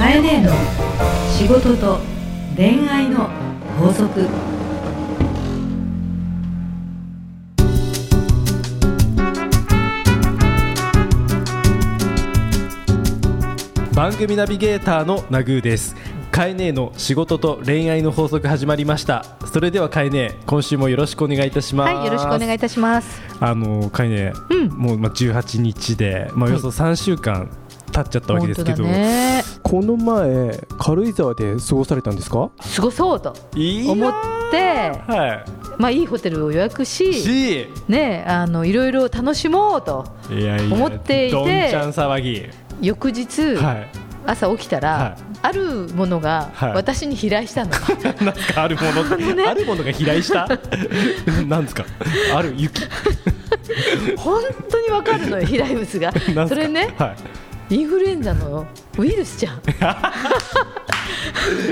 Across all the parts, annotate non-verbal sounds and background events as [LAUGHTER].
カエネの仕事と恋愛の法則。番組ナビゲーターのナグーです。カエネの仕事と恋愛の法則始まりました。それではカエネ今週もよろしくお願いいたします。はい、よろしくお願いいたします。あのカエネ、うん。もうまあ18日でまあおよそ3週間経っちゃったわけですけど、ね。この前軽井沢で過ごされたんですか？過ごそうと思って、はまあいいホテルを予約いし、しね、あのいろいろ楽しもうと思っていてどんちゃん騒ぎ。翌日、はい。朝起きたら、はい。あるものがはい。私に飛来したの。[LAUGHS] なんすかあるもの、ね。あるものが飛来した？[LAUGHS] なんですか？ある雪。本当にわかるのよ飛来物が。それね、はいインフルエンザのウイルスじゃん。[LAUGHS]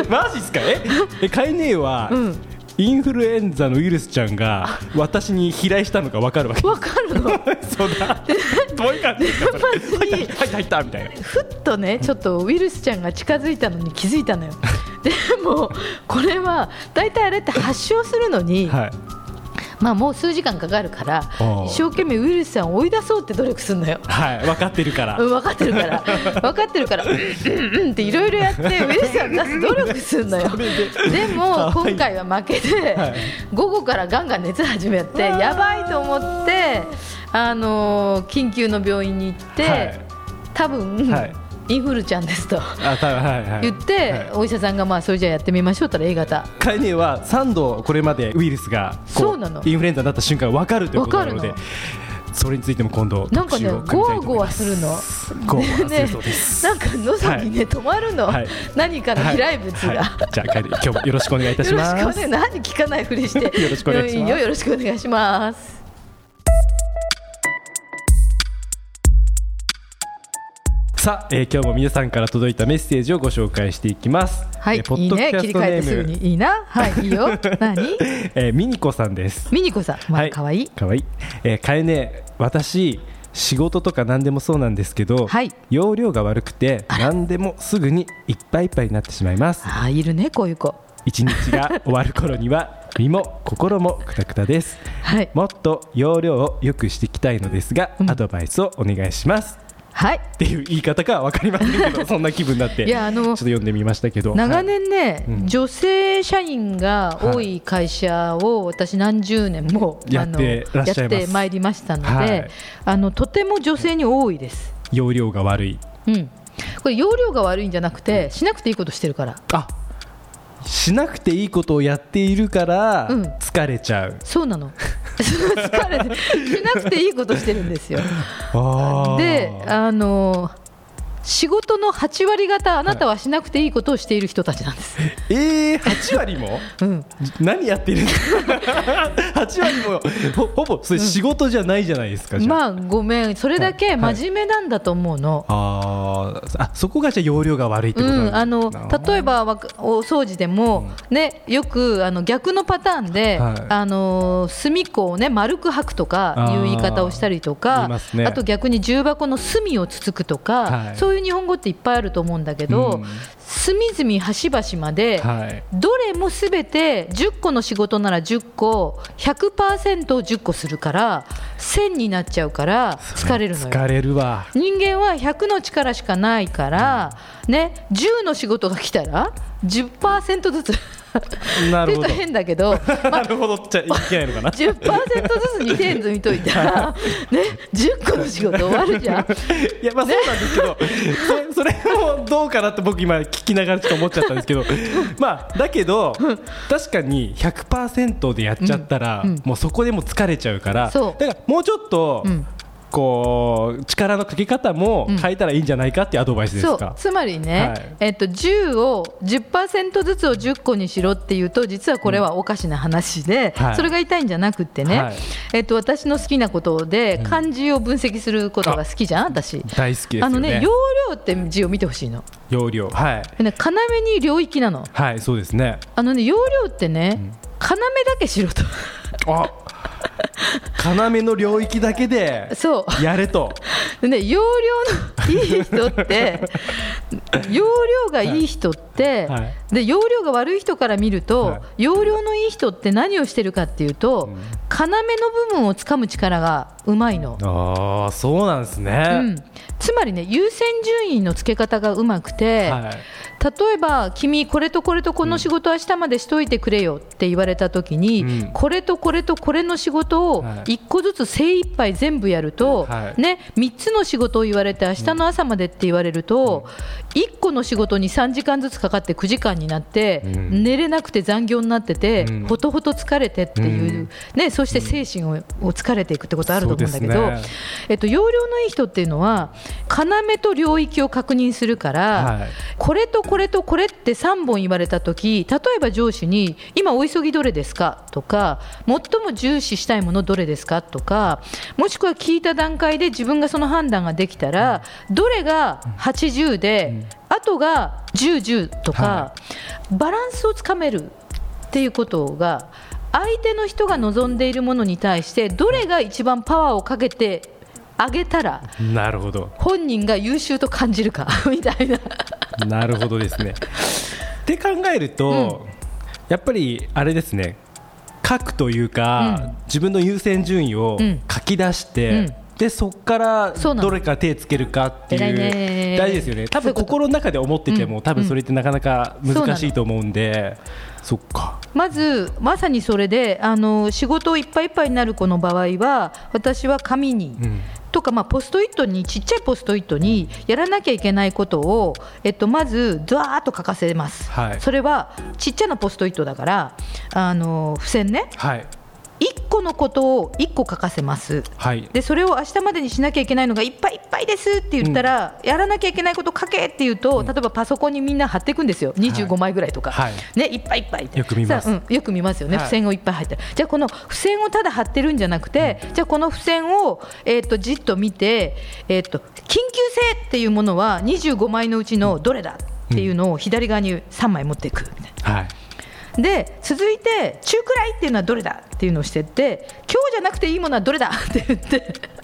マジっすか？え？[LAUGHS] えカイネーは、うん。インフルエンザのウイルスちゃんが私に飛来したのが分かるわけ？わかるの？[LAUGHS] そうだどういう感じですか入った入ったみたいな。ふっとねちょっとウイルスちゃんが近づいたのに気づいたのよ。でもこれは大体あれって発症するのに、はいまあもう数時間かかるから一生懸命ウイルスちゃんを追い出そうって努力するのよ。はい分かってるから、うん、分かってるから。[LAUGHS] 分かってるからうんうんうんっていろいろやって [LAUGHS] ウイルスちゃん出す努力するのよ。で。も今回は負けで、はい。午後からガンガン熱始めてやばいと思ってあのー緊急の病院に行って、はい。多分、はいインフルちゃんですと言って、はい。お医者さんがまあそれじゃあやってみましょうったら A 型カイネーは3度これまでウイルスがこそうなの。インフルエンザになった瞬間分かるということなのでそれについても今度なんかねゴワゴワゴワゴワするそうです、なんか喉にね、止まるの、はい。何かの飛来物が、はい。はいじゃあ今日もよろしくお願いいたしよろますしくお願い。何聞かないふりして。[LAUGHS] よろしくお願いします。よよろしくお願いしますさあ、えー今日も皆さんから届いたメッセージをご紹介していきます。はいえーポいいねッドキャス切り替えてすトネーム、ぐに。いいな？はいいいよ。[LAUGHS] 何？えーミニコさんです。ミニコさん。まあ可愛いかわいい。えー、かえね、私。仕事とか何でもそうなんですけど、はい。容量が悪くて何でもすぐにいっぱいいっぱいになってしまいます。あーいるねこういう子。一日が終わる頃には [LAUGHS] 身も心もくたくたです。はい。もっと容量を良くしていきたいのですが、うん。アドバイスをお願いしますはい。っていう言い方かは分かりませんけど [LAUGHS] そんな気分になっていやあのちょっと読んでみましたけど。長年ね、うん。女性社員が多い会社を私何十年も、やってらっしゃいます。やってまいりましたので、はい。あのとても女性に多いです、容量が悪い。うん、これ容量が悪いんじゃなくてしなくていいことしてるから。あしなくていいことをやっているからうん。疲れちゃう、そうなの [LAUGHS] 疲れてしなくていいことしてるんですよ。であの仕事の8割方あなたはしなくていいことをしている人たちなんです、えー、8割も？うん、何やってるんですか8割もほほぼそれ仕事じゃないじゃゃないですか、じゃあ。まあごめん。それだけ真面目なんだと思うの、あーあそこがじゃあ容量が悪いってことなんうん、あの例えばお掃除でも、ね、よくあの逆のパターンで、はい。あの隅っこを、ね、丸く吐くとかいう言い方をしたりとかますね。あと逆に重箱の隅をつつくとか、はい。そういう日本語っていっぱいあると思うんだけど、うん。隅々端々まで、はい。どれもすべて10個の仕事なら10個100%を10個するから1000になっちゃうから疲れるのよ。疲れるわ。人間は100の力しかないから、ね、10の仕事が来たら10%ずつ [LAUGHS] なるほど。変だけど、[LAUGHS] まなあ、るほど。っちゃいけないのかな？10%ずつ2点積みといたら、[LAUGHS] ね、10個の仕事終わるじゃん。いやまあそうなんですけど、それそれもどうかなって僕今聞きながらちょっと思っちゃったんですけどまあだけど確かに100%でやっちゃったら、もうそこでもう疲れちゃうからだからもうちょっと、うんこう力のかけ方も変えたらいいんじゃないかっていうアドバイスですそうか。つまりね、はいえっと、10を10%ずつを10個にしろっていうと実はこれはおかしな話で、はいそれが言いんじゃなくってね、はいえっと、私の好きなことで漢字を分析することが好きじゃん私。大好きですよね。あのね容量って字を見てほしいの。容量はい要に領域なの。はいそうですね。あのね容量ってね、要だけしろと。あ [LAUGHS] 要の領域だけでやれと。でね、容量のいい人って、容量がいい人って、はい。で容量が悪い人から見ると、はい。容量のいい人って何をしてるかっていうと、要の部分をつかむ力がうまいの。ああそうなんですね、うん、つまりね優先順位のつけ方がうまくて、はい。例えば君これとこれとこの仕事明日までしといてくれよって言われた時に、うん。これとこれとこれの仕事をはい。1個ずつ精一杯全部やると、はい。ね、3つの仕事を言われて明日の朝までって言われると、1個の仕事に3時間ずつかかって9時間になって、うん。寝れなくて残業になってて、うん。ほとほと疲れてっていう、うん。ね、そして精神をを疲れていくってことあると思うんだけど、ね。えっと、容量のいい人っていうのは要と領域を確認するから、はい。これとこれとこれって3本言われたとき、例えば上司に、今、お急ぎどれですかとか、最も重視したいものどれですかとか、もしくは聞いた段階で自分がその判断ができたら、どれが80で、あとが10、10とかは、バランスをつかめるっていうことが、相手の人が望んでいるものに対して、どれが一番パワーをかけてあげたら、なるほど。本人が優秀と感じるか [LAUGHS] みたいな。なるほどですね。って考えると、やっぱりあれですね。書くというか、うん。自分の優先順位をうん。書き出して、うんでそこからどれか手つけるかっていう大事。ですよね。多分心の中で思ってても、うん多分それってなかなか難しいと思うんで、そっか。まず、まさにそれであの仕事いっぱいいっぱいになる子の場合は私は紙に、うん。とか、まあ、ポストイットにちっちゃいポストイットにやらなきゃいけないことを、えっと、まずドワーッと書かせます、はい。それはちっちゃなポストイットだからあの付箋ね。はい1個のことを1個書かせます。はい。でそれを明日までにしなきゃいけないのがいっぱいいっぱいですって言ったら、やらなきゃいけないこと書けって言うと、例えばパソコンにみんな貼っていくんですよ、25枚ぐらいとか、はい。ね、いっぱいいっぱいってよく見ます。うんよく見ますよね、はい。付箋をいっぱい入って。る、じゃあ、この付箋をただ貼ってるんじゃなくて、じゃあ、この付箋を、えー、とじっと見て、えー、と緊急性っていうものは25枚のうちのどれだっていうのを左側に3枚持っていく。みたいな。はいで続いて中くらいっていうのはどれだっていうのをしてって今日じゃなくていいものはどれだって言って。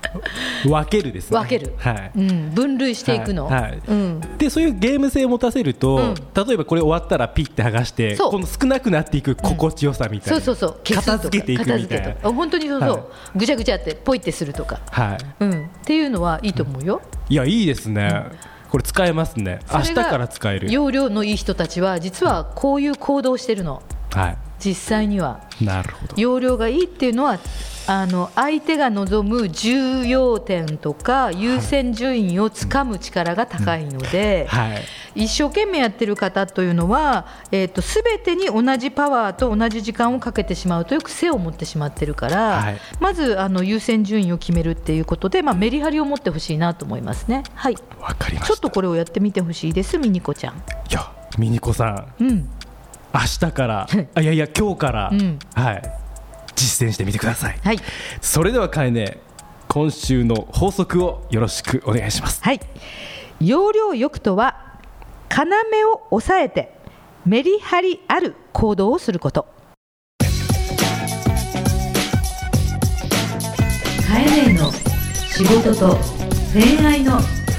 分けるですね。分ける、はい。うん、分類していくの、はいはい。うん、でそういうゲーム性を持たせると、うん。例えばこれ終わったらピッて剥がしてそう。この少なくなっていく心地よさみたいな、そうそうそう。消すとか片付けていく。みたいな本当にそうそう、はい。ぐちゃぐちゃってポイってするとか、はい。うん、っていうのはいいと思うよ、いやいいですね、これ使えますね。明日から使える。容量のいい人たちは実はこういう行動をしてるの。は実際には。いなるほど。容量がいいっていうのはあの相手が望む重要点とか優先順位をつかむ力が高いので、はい。一生懸命やってる方というのは、えー、と全てに同じパワーと同じ時間をかけてしまうという癖を持ってしまってるから、はい。まずあの優先順位を決めるっていうことで、まあ、メリハリを持ってほしいなと思いますね。はい。わかりましちょったとこれをやってみてほしいです、ミニコちゃん。いやミニコさん。うん、明日からあいやいや今日から、うん。はい。実践してみてください。はい、それではかえね今週の法則をよろしくお願いします。はい、容量よくとは要を抑えてメリハリある行動をすること。カエネの仕事と恋愛の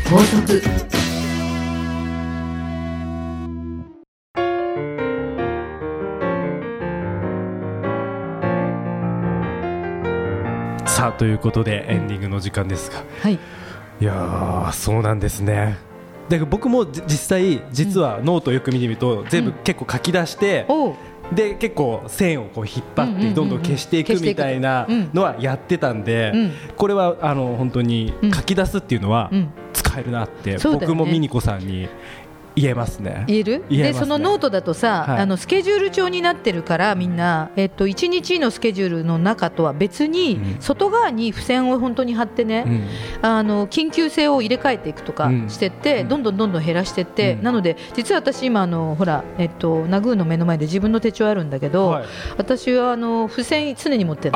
法則さあということでエンディングの時間ですが。はい。いやーそうなんですね。だから僕もじ実際実はノートをよく見てみると、全部結構書き出して、おう。で結構線をこう引っ張ってどんどん消していくみたいなうん。のはやってたんで、うん。これはあの本当にうん。書き出すっていうのはうん。使えるなって、僕もミニコさんに言えますね。言える？言えますね。でそのノートだとさ、はい。あのスケジュール帳になってるからみんな、えっと、1日のスケジュールの中とは別に、うん。外側に付箋を本当に貼ってね、うん。あの緊急性を入れ替えていくとかうん。してって、うん。どんどんどんどん減らしてって、うん。なので実は私今あのほら、えっと、ナグーの目の前で自分の手帳あるんだけど、はい。私はあの付箋常に持ってる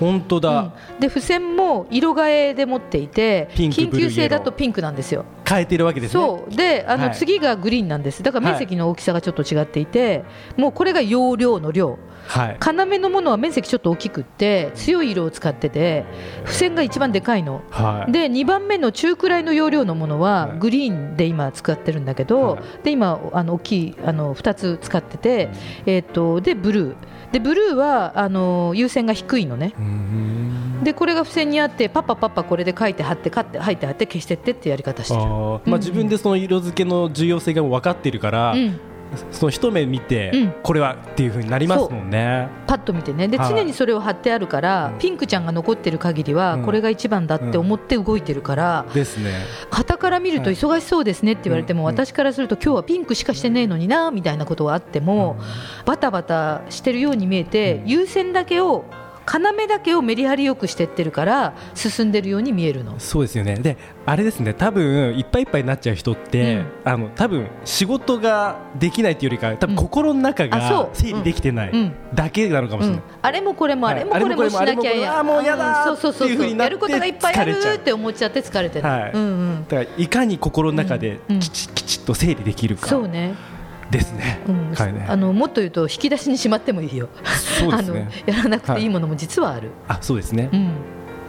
本当だ、うん。で付箋も色替えで持っていて緊急性だとピンクなんですよ。変えてるわけですね。そう。であの、はい。次がグリーンなんです。だから面積の大きさがちょっと違っていて、もうこれが容量の量。はい。要のものは面積ちょっと大きくって強い色を使ってて付箋が一番でかいの。はい。で2番目の中くらいの容量のものははい。グリーンで今使ってるんだけど、はい。で今あの大きいあの2つ使ってて、えー、とでブルー。でブルーはあの優先が低いのね。でこれが付箋にあってパッパパッパこれで書いて貼って書いて貼って貼って消してってってやり方してる。まあ、自分でその色付けの重要性が分かっているから、うん、その一目見て、うん。これはっていう風になりますもんね。パッと見てね。ではい。常にそれを貼ってあるから、うん。ピンクちゃんが残ってる限りは、うん。これが一番だって思って動いてるから、ですね。傍から見るとはい。忙しそうですねって言われても、私からすると今日はピンクしかしてねえのになみたいなことがあっても、バタバタしてるように見えて、うん。優先だけを要だけをメリハリよくしてってるから進んでるように見えるの。そうですよね。で、あれですね。多分いっぱいいっぱいになっちゃう人って、うんあの多分仕事ができないっていうよりか、多分心の中が整理できてないだけなのかもしれない。うん、あれもこれもあれもこれもしなきゃあれもこれもやあれもうやだーうそうそうそうっていう風になってやることがいっぱいあるって思っちゃって疲れてる、はいうんうん、だからいかに心の中できち,、きちっと整理できるかそうねですね。うんはいねあのもっと言うと引き出しにしまってもいいよ。そうですね。あのやらなくていいものも実はある。あ、そうですねう。ん。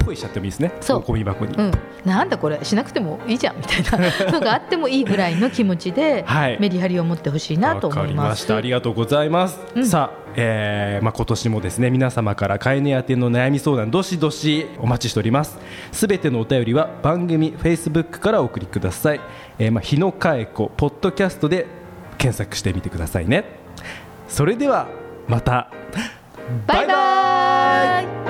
ポイしちゃってもいいですね。そうゴミ箱に。うん、なんだこれしなくてもいいじゃんみたいな [LAUGHS] のがあってもいいぐらいの気持ちではいメリハリを持ってほしいなと思わかいま。りますした。ありがとうございます。うんさあ、えーまあ今年もですね皆様から飼い犬宛ての悩み相談どしどしお待ちしております。すべてのお便りは番組フェイスブックからお送りください。えーまあ日野佳恵子ポッドキャストで検索してみてくださいね。それではまた。バイバイ